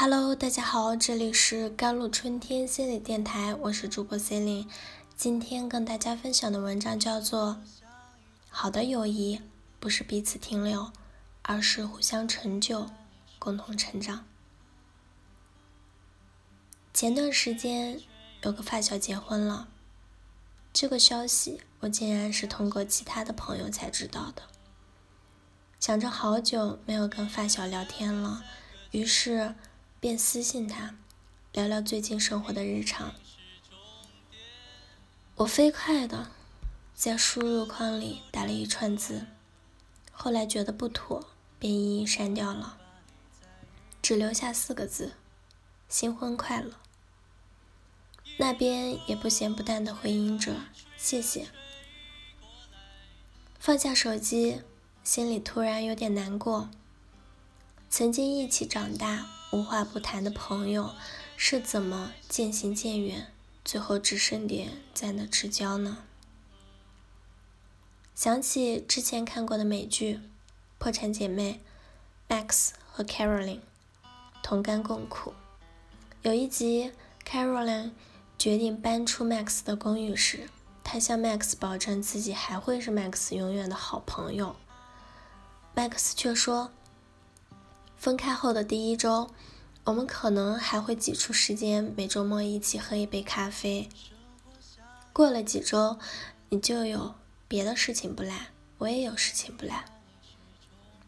Hello，大家好，这里是甘露春天心理电台，我是主播 c e l i n e 今天跟大家分享的文章叫做《好的友谊不是彼此停留，而是互相成就，共同成长》。前段时间有个发小结婚了，这个消息我竟然是通过其他的朋友才知道的。想着好久没有跟发小聊天了，于是便私信他聊聊最近生活的日常。我飞快的在输入框里打了一串字，后来觉得不妥，便一一删掉了，只留下四个字：新婚快乐。那边也不咸不淡的回应着谢谢。放下手机。心里突然有点难过。曾经一起长大、无话不谈的朋友，是怎么渐行渐远，最后只剩点在那之交呢？想起之前看过的美剧《破产姐妹》，Max 和 Caroline 同甘共苦。有一集，Caroline 决定搬出 Max 的公寓时，她向 Max 保证自己还会是 Max 永远的好朋友。Max 却说：“分开后的第一周，我们可能还会挤出时间每周末一起喝一杯咖啡。过了几周，你就有别的事情不来，我也有事情不来。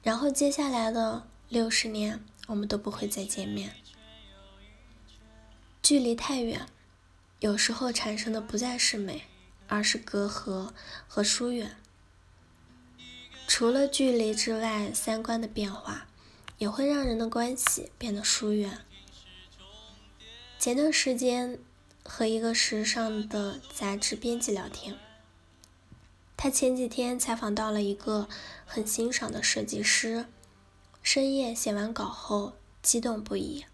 然后接下来的六十年，我们都不会再见面。距离太远，有时候产生的不再是美，而是隔阂和疏远。”除了距离之外，三观的变化也会让人的关系变得疏远。前段时间和一个时尚的杂志编辑聊天，他前几天采访到了一个很欣赏的设计师，深夜写完稿后激动不已，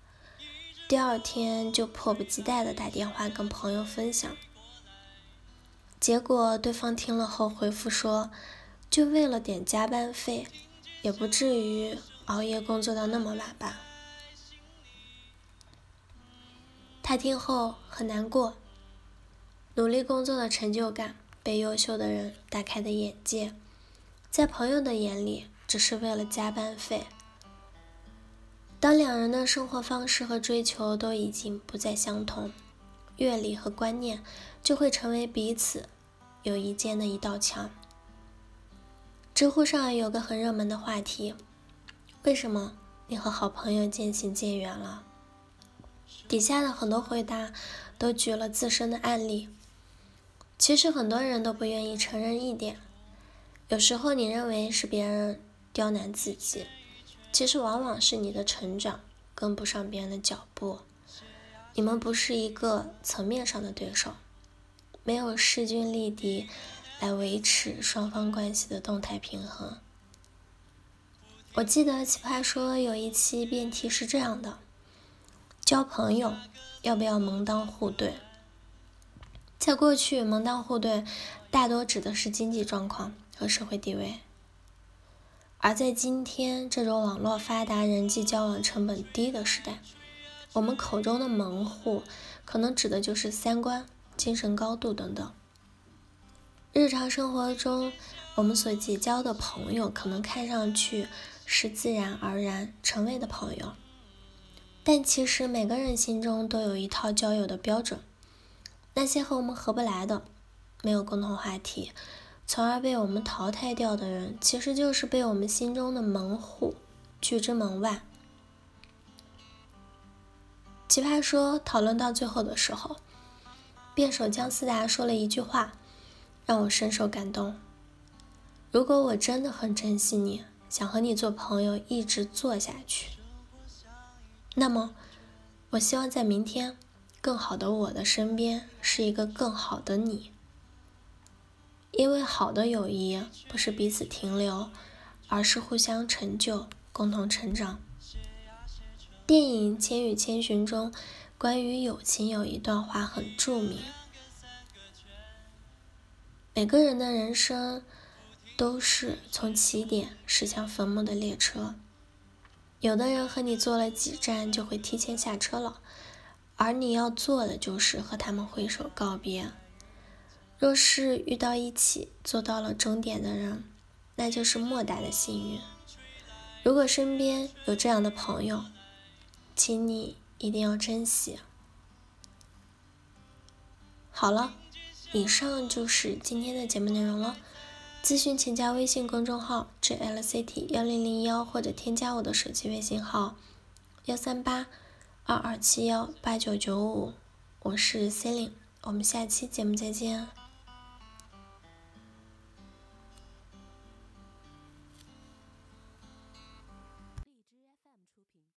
第二天就迫不及待的打电话跟朋友分享，结果对方听了后回复说。就为了点加班费，也不至于熬夜工作到那么晚吧？他听后很难过，努力工作的成就感被优秀的人打开的眼界，在朋友的眼里只是为了加班费。当两人的生活方式和追求都已经不再相同，阅历和观念就会成为彼此友谊间的一道墙。知乎上有个很热门的话题：为什么你和好朋友渐行渐远了？底下的很多回答都举了自身的案例。其实很多人都不愿意承认一点：有时候你认为是别人刁难自己，其实往往是你的成长跟不上别人的脚步。你们不是一个层面上的对手，没有势均力敌。来维持双方关系的动态平衡。我记得奇葩说有一期辩题是这样的：交朋友要不要门当户对？在过去，门当户对大多指的是经济状况和社会地位；而在今天这种网络发达、人际交往成本低的时代，我们口中的门户可能指的就是三观、精神高度等等。日常生活中，我们所结交的朋友可能看上去是自然而然成为的朋友，但其实每个人心中都有一套交友的标准。那些和我们合不来的、没有共同话题，从而被我们淘汰掉的人，其实就是被我们心中的门户拒之门外。奇葩说讨论到最后的时候，辩手姜思达说了一句话。让我深受感动。如果我真的很珍惜你，想和你做朋友，一直做下去，那么，我希望在明天，更好的我的身边是一个更好的你。因为好的友谊不是彼此停留，而是互相成就，共同成长。电影《千与千寻》中，关于友情有一段话很著名。每个人的人生都是从起点驶向坟墓的列车，有的人和你坐了几站就会提前下车了，而你要做的就是和他们挥手告别。若是遇到一起坐到了终点的人，那就是莫大的幸运。如果身边有这样的朋友，请你一定要珍惜。好了，以上就是今天的节目内容了。咨询请加微信公众号 jlct 幺零零幺，或者添加我的手机微信号幺三八二二七幺八九九五。我是 c e l i n e 我们下期节目再见。